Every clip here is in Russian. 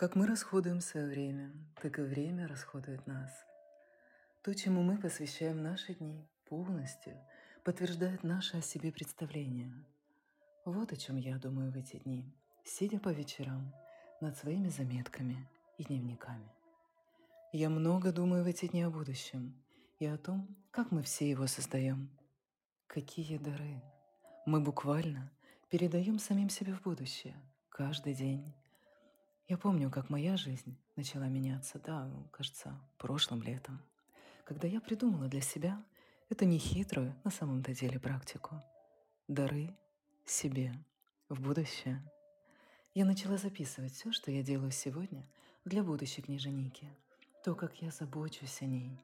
Как мы расходуем свое время, так и время расходует нас. То, чему мы посвящаем наши дни полностью, подтверждает наше о себе представление. Вот о чем я думаю в эти дни, сидя по вечерам над своими заметками и дневниками. Я много думаю в эти дни о будущем и о том, как мы все его создаем. Какие дары мы буквально передаем самим себе в будущее каждый день. Я помню, как моя жизнь начала меняться, да, кажется, прошлым летом, когда я придумала для себя эту нехитрую на самом-то деле практику. Дары себе в будущее. Я начала записывать все, что я делаю сегодня для будущей княженики, то, как я забочусь о ней.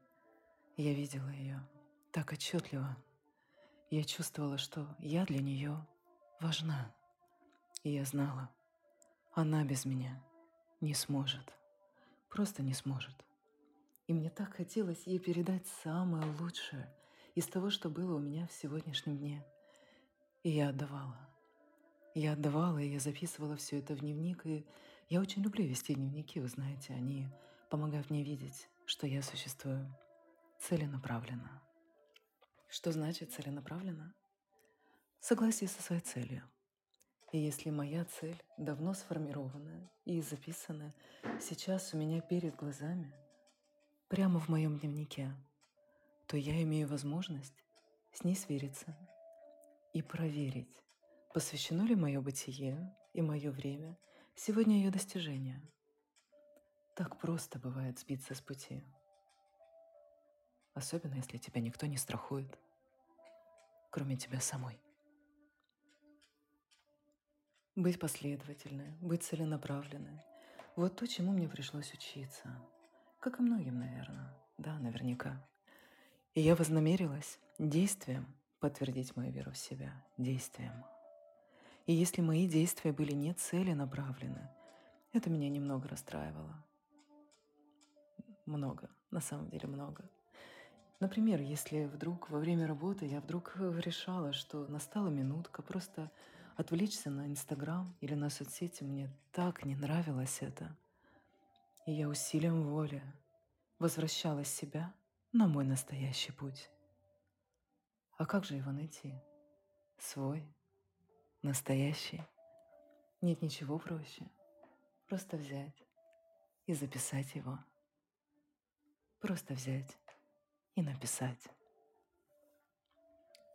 Я видела ее так отчетливо. Я чувствовала, что я для нее важна. И я знала, она без меня не сможет. Просто не сможет. И мне так хотелось ей передать самое лучшее из того, что было у меня в сегодняшнем дне. И я отдавала. Я отдавала, и я записывала все это в дневник, и я очень люблю вести дневники, вы знаете, они помогают мне видеть, что я существую целенаправленно. Что значит целенаправленно? Согласие со своей целью – и если моя цель давно сформированная и записанная сейчас у меня перед глазами, прямо в моем дневнике, то я имею возможность с ней свериться и проверить, посвящено ли мое бытие и мое время сегодня ее достижению. Так просто бывает сбиться с пути. Особенно, если тебя никто не страхует, кроме тебя самой. Быть последовательной, быть целенаправленной. Вот то, чему мне пришлось учиться. Как и многим, наверное. Да, наверняка. И я вознамерилась действием подтвердить мою веру в себя. Действием. И если мои действия были не целенаправлены, это меня немного расстраивало. Много, на самом деле много. Например, если вдруг во время работы я вдруг решала, что настала минутка просто отвлечься на Инстаграм или на соцсети мне так не нравилось это. И я усилием воли возвращала себя на мой настоящий путь. А как же его найти? Свой, настоящий. Нет ничего проще. Просто взять и записать его. Просто взять и написать.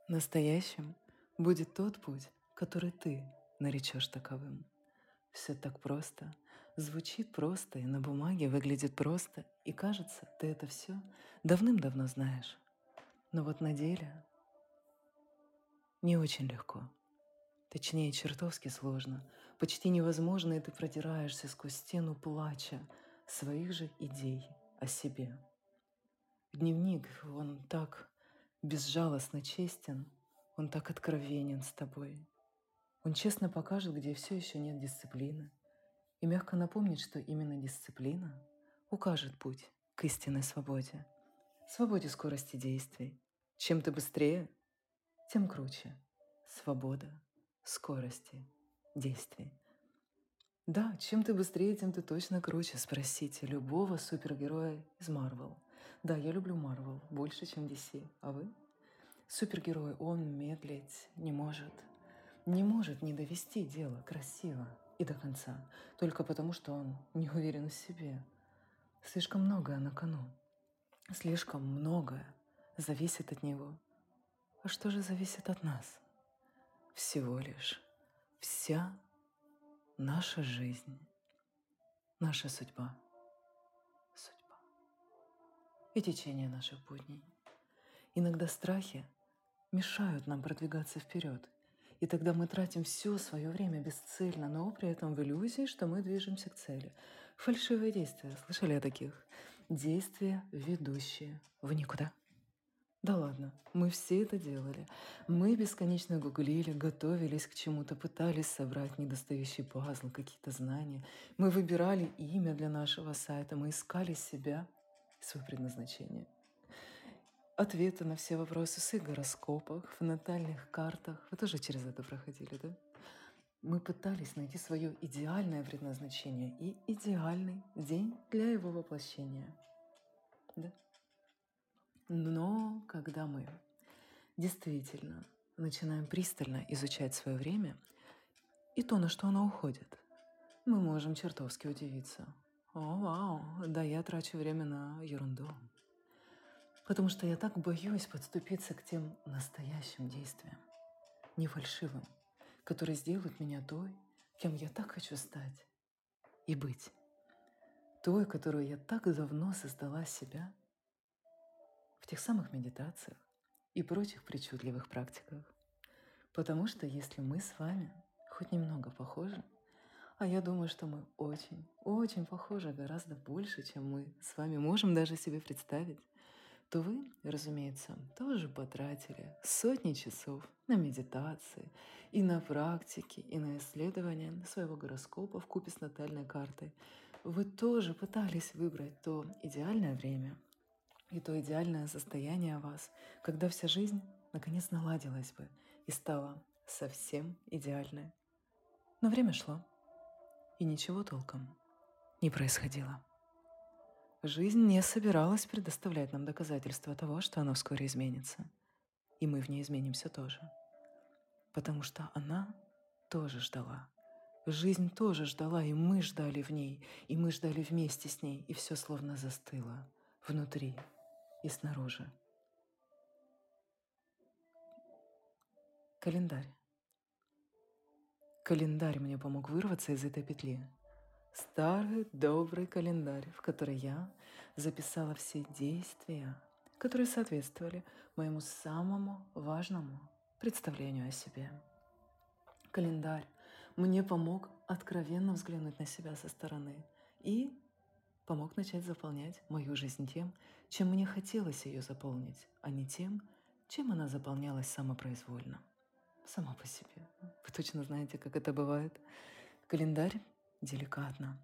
Настоящим будет тот путь, который ты наречешь таковым. Все так просто, звучит просто и на бумаге выглядит просто, и кажется, ты это все давным-давно знаешь. Но вот на деле не очень легко. Точнее, чертовски сложно. Почти невозможно, и ты продираешься сквозь стену плача своих же идей о себе. Дневник, он так безжалостно честен, он так откровенен с тобой. Он честно покажет, где все еще нет дисциплины, и мягко напомнит, что именно дисциплина укажет путь к истинной свободе, свободе скорости действий. Чем ты быстрее, тем круче. Свобода скорости действий. Да, чем ты быстрее, тем ты точно круче. Спросите любого супергероя из Марвел. Да, я люблю Марвел больше, чем DC. А вы? Супергерой, он медлить не может – не может не довести дело красиво и до конца, только потому, что он не уверен в себе. Слишком многое на кону. Слишком многое зависит от него. А что же зависит от нас? Всего лишь вся наша жизнь, наша судьба, судьба и течение наших будней. Иногда страхи мешают нам продвигаться вперед – и тогда мы тратим все свое время бесцельно, но при этом в иллюзии, что мы движемся к цели. Фальшивые действия. Слышали о таких? Действия, ведущие в никуда. Да ладно, мы все это делали. Мы бесконечно гуглили, готовились к чему-то, пытались собрать недостающий пазл, какие-то знания. Мы выбирали имя для нашего сайта, мы искали себя, свое предназначение – ответы на все вопросы в гороскопах, в натальных картах. Вы тоже через это проходили, да? мы пытались найти свое идеальное предназначение и идеальный день для его воплощения. Да? Но когда мы действительно начинаем пристально изучать свое время и то, на что оно уходит, мы можем чертовски удивиться. О, вау, да я трачу время на ерунду. Потому что я так боюсь подступиться к тем настоящим действиям, не фальшивым, которые сделают меня той, кем я так хочу стать и быть. Той, которую я так давно создала себя в тех самых медитациях и прочих причудливых практиках. Потому что если мы с вами хоть немного похожи, а я думаю, что мы очень, очень похожи гораздо больше, чем мы с вами можем даже себе представить, то вы, разумеется, тоже потратили сотни часов на медитации и на практики, и на исследование своего гороскопа в купе с натальной картой. Вы тоже пытались выбрать то идеальное время и то идеальное состояние вас, когда вся жизнь наконец наладилась бы и стала совсем идеальной. Но время шло и ничего толком не происходило. Жизнь не собиралась предоставлять нам доказательства того, что она вскоре изменится. И мы в ней изменимся тоже. Потому что она тоже ждала. Жизнь тоже ждала, и мы ждали в ней, и мы ждали вместе с ней, и все словно застыло внутри и снаружи. Календарь. Календарь мне помог вырваться из этой петли. Старый добрый календарь, в который я записала все действия, которые соответствовали моему самому важному представлению о себе. Календарь мне помог откровенно взглянуть на себя со стороны и помог начать заполнять мою жизнь тем, чем мне хотелось ее заполнить, а не тем, чем она заполнялась самопроизвольно сама по себе. Вы точно знаете, как это бывает. Календарь деликатно,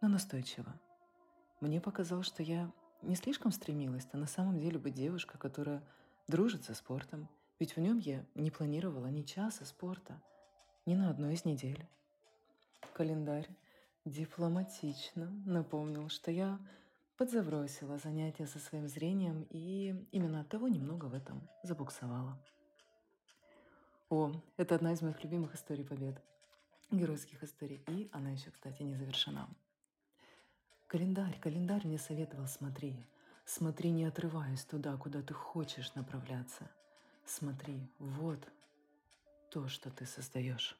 но настойчиво. Мне показалось, что я не слишком стремилась, а на самом деле быть девушкой, которая дружит со спортом, ведь в нем я не планировала ни часа спорта, ни на одной из недель. Календарь дипломатично напомнил, что я подзабросила занятия со своим зрением и именно от того немного в этом забуксовала. О, это одна из моих любимых историй побед, геройских историй. И она еще, кстати, не завершена. Календарь, календарь мне советовал, смотри. Смотри, не отрываясь туда, куда ты хочешь направляться. Смотри, вот то, что ты создаешь.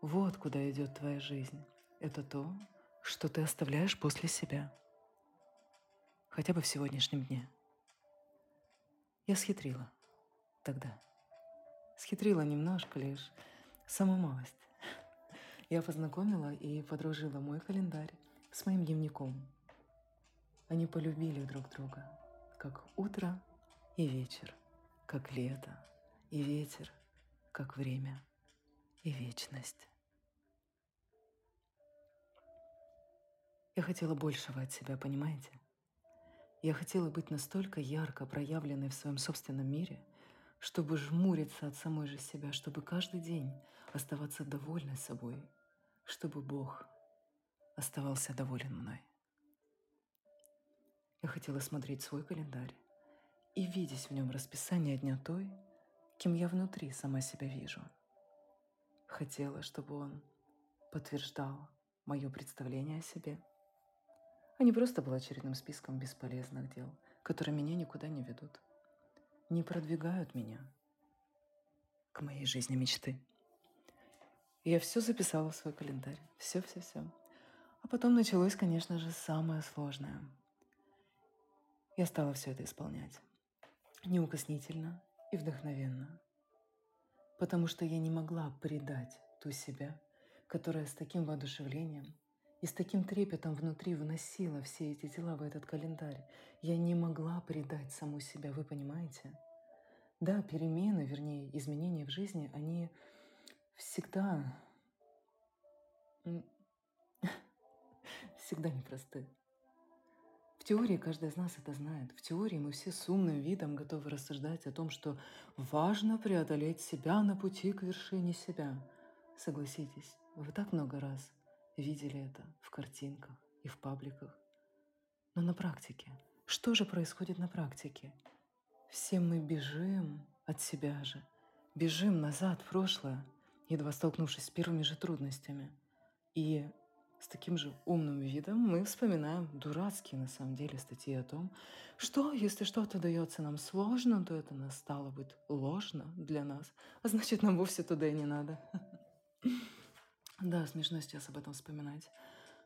Вот куда идет твоя жизнь. Это то, что ты оставляешь после себя. Хотя бы в сегодняшнем дне. Я схитрила тогда. Схитрила немножко лишь, самую малость. Я познакомила и подружила мой календарь с моим дневником. Они полюбили друг друга, как утро и вечер, как лето и ветер, как время и вечность. Я хотела большего от себя, понимаете? Я хотела быть настолько ярко проявленной в своем собственном мире – чтобы жмуриться от самой же себя, чтобы каждый день оставаться довольной собой, чтобы Бог оставался доволен мной. Я хотела смотреть свой календарь и видеть в нем расписание дня той, кем я внутри сама себя вижу. Хотела, чтобы он подтверждал мое представление о себе, а не просто был очередным списком бесполезных дел, которые меня никуда не ведут не продвигают меня к моей жизни мечты. Я все записала в свой календарь. Все-все-все. А потом началось, конечно же, самое сложное. Я стала все это исполнять. Неукоснительно и вдохновенно. Потому что я не могла предать ту себя, которая с таким воодушевлением и с таким трепетом внутри вносила все эти дела в этот календарь. Я не могла предать саму себя, вы понимаете? Да, перемены, вернее, изменения в жизни, они всегда, всегда непросты. В теории каждый из нас это знает. В теории мы все с умным видом готовы рассуждать о том, что важно преодолеть себя на пути к вершине себя. Согласитесь, вы так много раз видели это в картинках и в пабликах. Но на практике, что же происходит на практике? Все мы бежим от себя же, бежим назад в прошлое, едва столкнувшись с первыми же трудностями. И с таким же умным видом мы вспоминаем дурацкие на самом деле статьи о том, что если что-то дается нам сложно, то это нас стало быть ложно для нас, а значит нам вовсе туда и не надо. Да, смешно сейчас об этом вспоминать.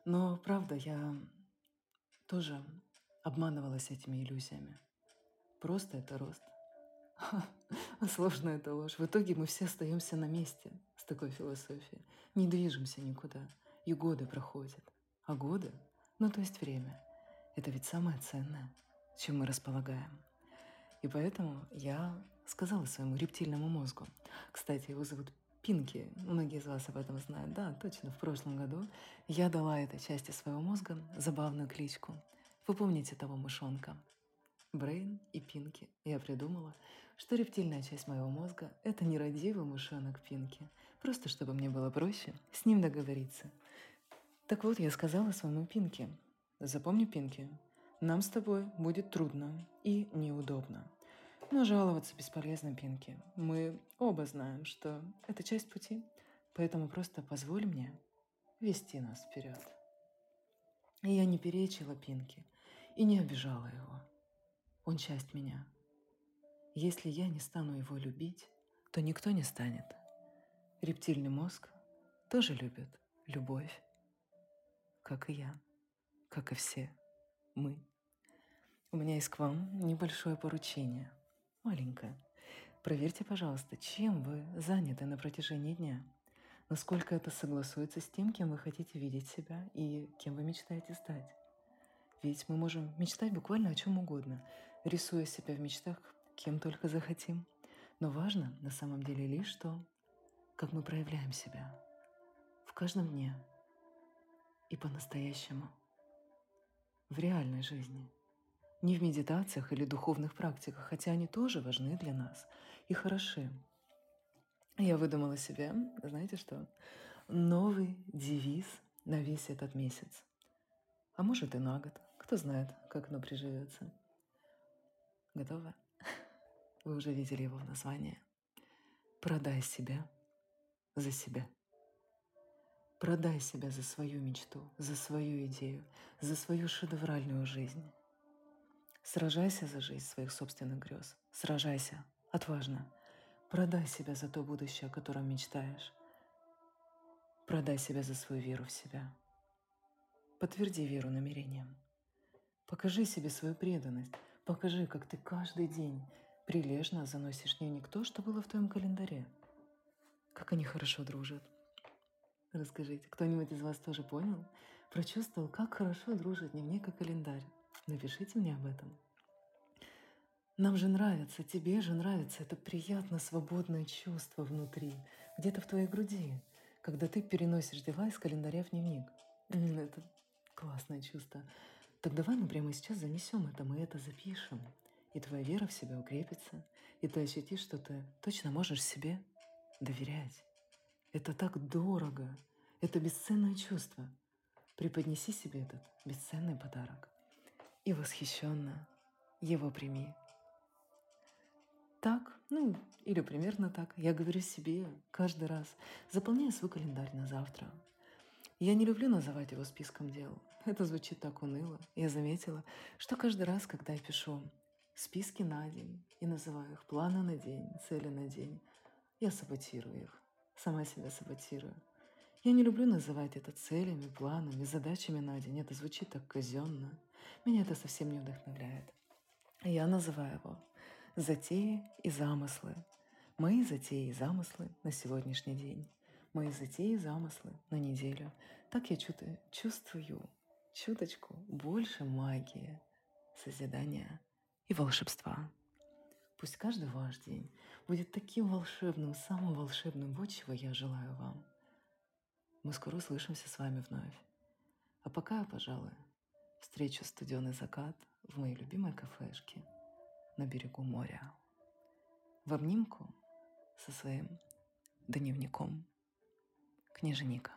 Но правда, я тоже обманывалась этими иллюзиями. Просто это рост. Сложно это ложь. В итоге мы все остаемся на месте с такой философией. Не движемся никуда. И годы проходят. А годы, ну то есть время, это ведь самое ценное, чем мы располагаем. И поэтому я сказала своему рептильному мозгу. Кстати, его зовут Пинки. Многие из вас об этом знают. Да, точно, в прошлом году я дала этой части своего мозга забавную кличку. Вы помните того мышонка? Брейн и Пинки. Я придумала, что рептильная часть моего мозга — это нерадивый мышонок Пинки. Просто чтобы мне было проще с ним договориться. Так вот, я сказала своему Пинки. Запомни, Пинки, нам с тобой будет трудно и неудобно. Но жаловаться бесполезно, Пинки. Мы оба знаем, что это часть пути, поэтому просто позволь мне вести нас вперед. И я не перечила Пинки и не обижала его. Он часть меня. Если я не стану его любить, то никто не станет. Рептильный мозг тоже любит любовь, как и я, как и все мы. У меня есть к вам небольшое поручение – маленькая. Проверьте, пожалуйста, чем вы заняты на протяжении дня. Насколько это согласуется с тем, кем вы хотите видеть себя и кем вы мечтаете стать. Ведь мы можем мечтать буквально о чем угодно, рисуя себя в мечтах кем только захотим. Но важно на самом деле лишь то, как мы проявляем себя в каждом дне и по-настоящему в реальной жизни – не в медитациях или духовных практиках, хотя они тоже важны для нас и хороши. Я выдумала себе, знаете что, новый девиз на весь этот месяц. А может и на год. Кто знает, как оно приживется. Готовы? Вы уже видели его в названии. Продай себя за себя. Продай себя за свою мечту, за свою идею, за свою шедевральную жизнь. Сражайся за жизнь своих собственных грез. Сражайся. Отважно. Продай себя за то будущее, о котором мечтаешь. Продай себя за свою веру в себя. Подтверди веру намерениям. Покажи себе свою преданность. Покажи, как ты каждый день прилежно заносишь дневник то, что было в твоем календаре. Как они хорошо дружат. Расскажите, кто-нибудь из вас тоже понял? Прочувствовал, как хорошо дружит дневник и календарь. Напишите мне об этом. Нам же нравится, тебе же нравится это приятно свободное чувство внутри, где-то в твоей груди, когда ты переносишь дела из календаря в дневник. Это классное чувство. Так давай мы прямо сейчас занесем это, мы это запишем. И твоя вера в себя укрепится, и ты ощутишь, что ты точно можешь себе доверять. Это так дорого, это бесценное чувство. Преподнеси себе этот бесценный подарок и восхищенно его прими. Так, ну, или примерно так, я говорю себе каждый раз, заполняя свой календарь на завтра. Я не люблю называть его списком дел. Это звучит так уныло. Я заметила, что каждый раз, когда я пишу списки на день и называю их планы на день, цели на день, я саботирую их, сама себя саботирую. Я не люблю называть это целями, планами, задачами на день. Это звучит так казенно. Меня это совсем не вдохновляет. Я называю его «Затеи и замыслы». Мои затеи и замыслы на сегодняшний день. Мои затеи и замыслы на неделю. Так я чувствую чуточку больше магии, созидания и волшебства. Пусть каждый ваш день будет таким волшебным, самым волшебным, вот чего я желаю вам. Мы скоро услышимся с вами вновь. А пока, пожалуй, встречу студеный закат в моей любимой кафешке на берегу моря. В обнимку со своим дневником книжника.